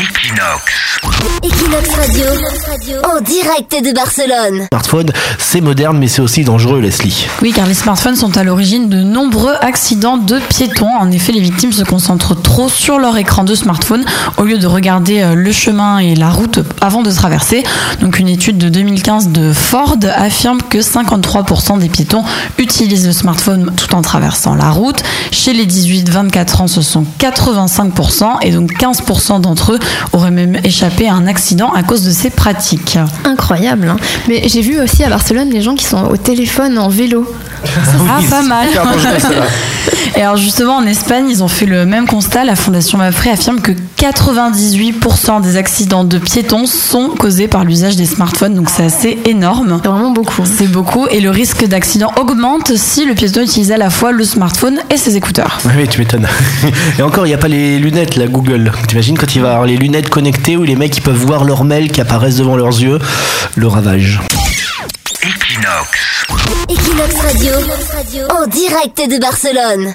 Equinox. Equinox Radio, en direct de Barcelone. Smartphone, c'est moderne, mais c'est aussi dangereux, Leslie. Oui, car les smartphones sont à l'origine de nombreux accidents de piétons. En effet, les victimes se concentrent trop sur leur écran de smartphone au lieu de regarder euh, le chemin et la route avant de traverser. Donc, une étude de 2015 de Ford affirme que 53% des piétons utilisent le smartphone tout en traversant la route. Chez les 18-24 ans, ce sont 85% et donc 15% d'entre eux auraient même échappé à un accident à cause de ces pratiques. Incroyable. hein. Mais j'ai vu aussi à Barcelone les gens qui sont au téléphone en vélo. Ah, pas mal. Et alors justement, en Espagne, ils ont fait le même constat. La Fondation Mapfre affirme que 98% des accidents de piétons sont causés par l'usage des smartphones. Donc c'est assez énorme. C'est vraiment beaucoup. C'est beaucoup. Et le risque d'accident augmente si le piéton utilise à la fois le smartphone et ses écouteurs. Oui, tu m'étonnes. Et encore, il n'y a pas les lunettes, la Google. T'imagines quand il va avoir les lunettes connectées où les mecs ils peuvent voir leurs mails qui apparaissent devant leurs yeux? Le ravage. Equinox. Equinox Radio, en direct de Barcelone.